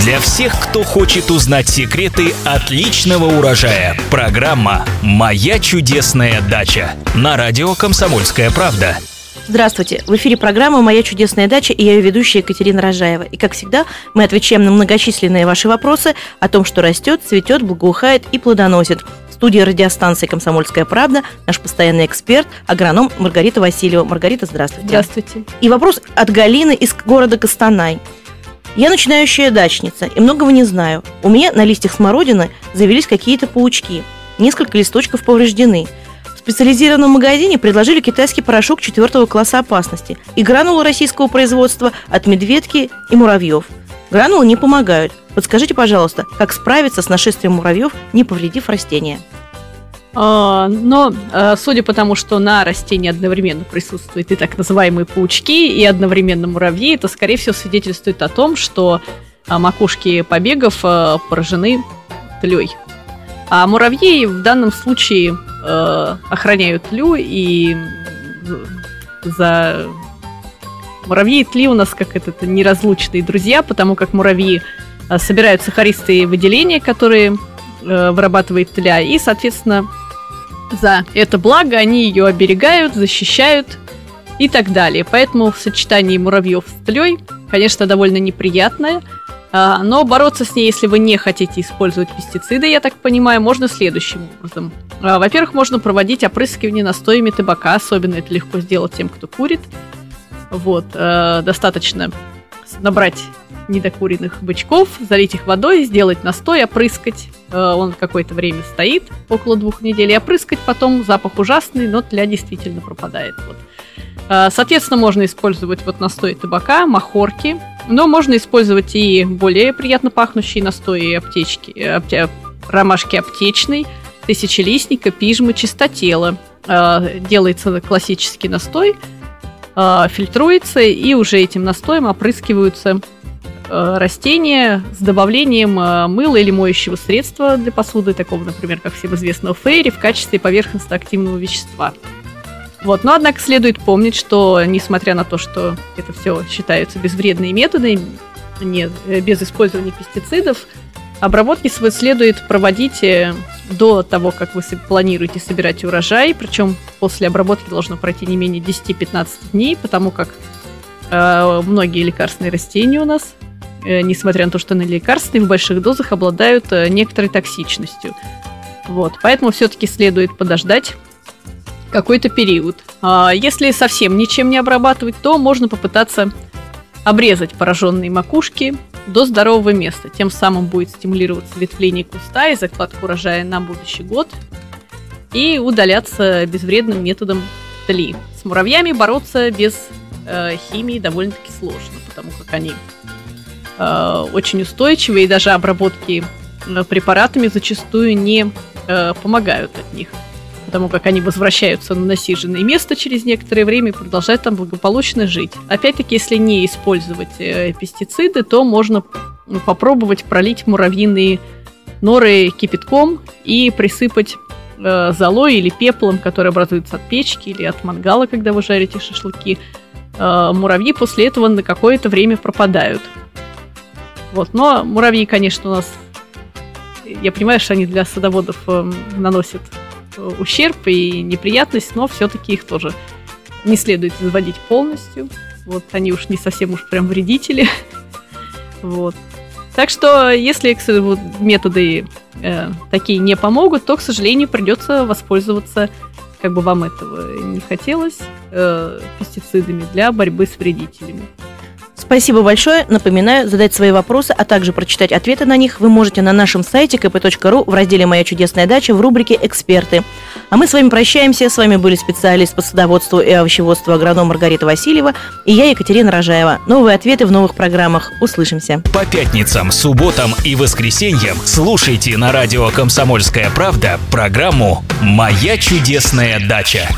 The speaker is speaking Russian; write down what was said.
Для всех, кто хочет узнать секреты отличного урожая. Программа «Моя чудесная дача» на радио «Комсомольская правда». Здравствуйте! В эфире программа «Моя чудесная дача» и я ее ведущая Екатерина Рожаева. И, как всегда, мы отвечаем на многочисленные ваши вопросы о том, что растет, цветет, благоухает и плодоносит. В студии радиостанции «Комсомольская правда» наш постоянный эксперт, агроном Маргарита Васильева. Маргарита, здравствуйте. Здравствуйте. И вопрос от Галины из города Костанай. Я начинающая дачница и многого не знаю. У меня на листьях смородины завелись какие-то паучки. Несколько листочков повреждены – специализированном магазине предложили китайский порошок четвертого класса опасности и гранулы российского производства от медведки и муравьев. Гранулы не помогают. Подскажите, пожалуйста, как справиться с нашествием муравьев, не повредив растения? А, но, а, судя по тому, что на растении одновременно присутствуют и так называемые паучки, и одновременно муравьи, это, скорее всего, свидетельствует о том, что а, макушки побегов поражены тлей. А муравьи в данном случае э, охраняют тлю, и за муравьи и тли у нас как это неразлучные друзья, потому как муравьи э, собирают сахаристые выделения, которые э, вырабатывает тля, и, соответственно, за это благо они ее оберегают, защищают и так далее. Поэтому в сочетании муравьев с тлей, конечно, довольно неприятное – а, но бороться с ней, если вы не хотите использовать пестициды, я так понимаю, можно следующим образом. А, во-первых, можно проводить опрыскивание настоями табака, особенно это легко сделать тем, кто курит. Вот, а, достаточно набрать недокуренных бычков, залить их водой, сделать настой, опрыскать. Он какое-то время стоит, около двух недель, и опрыскать потом. Запах ужасный, но тля действительно пропадает. Вот. Соответственно, можно использовать вот настой табака, махорки, но можно использовать и более приятно пахнущие настои аптечки, э, апте, ромашки аптечной, тысячелистника, пижмы, чистотела. Э, делается классический настой, э, фильтруется, и уже этим настоем опрыскиваются растения с добавлением мыла или моющего средства для посуды, такого, например, как всем известного фейри, в качестве поверхностно-активного вещества. Вот. Но, однако, следует помнить, что, несмотря на то, что это все считаются безвредные методы, не, э, без использования пестицидов, обработки следует проводить э, до того, как вы планируете собирать урожай, причем после обработки должно пройти не менее 10-15 дней, потому как э, многие лекарственные растения у нас, э, несмотря на то, что они лекарственные, в больших дозах обладают э, некоторой токсичностью. Вот, поэтому все-таки следует подождать какой-то период. А если совсем ничем не обрабатывать, то можно попытаться обрезать пораженные макушки до здорового места. Тем самым будет стимулироваться ветвление куста и закладка урожая на будущий год и удаляться безвредным методом тли. С муравьями бороться без э, химии довольно-таки сложно, потому как они э, очень устойчивые, и даже обработки э, препаратами зачастую не э, помогают от них потому как они возвращаются на насиженное место через некоторое время и продолжают там благополучно жить. Опять-таки, если не использовать э, пестициды, то можно ну, попробовать пролить муравьиные норы кипятком и присыпать э, золой или пеплом, который образуется от печки или от мангала, когда вы жарите шашлыки. Э, муравьи после этого на какое-то время пропадают. Вот, но муравьи, конечно, у нас я понимаю, что они для садоводов э, наносят ущерб и неприятность, но все-таки их тоже не следует изводить полностью. Вот они уж не совсем уж прям вредители. вот. Так что, если методы э, такие не помогут, то, к сожалению, придется воспользоваться, как бы вам этого не хотелось, э, пестицидами для борьбы с вредителями. Спасибо большое. Напоминаю, задать свои вопросы, а также прочитать ответы на них вы можете на нашем сайте kp.ru в разделе «Моя чудесная дача» в рубрике «Эксперты». А мы с вами прощаемся. С вами были специалист по садоводству и овощеводству агроном Маргарита Васильева и я, Екатерина Рожаева. Новые ответы в новых программах. Услышимся. По пятницам, субботам и воскресеньям слушайте на радио «Комсомольская правда» программу «Моя чудесная дача».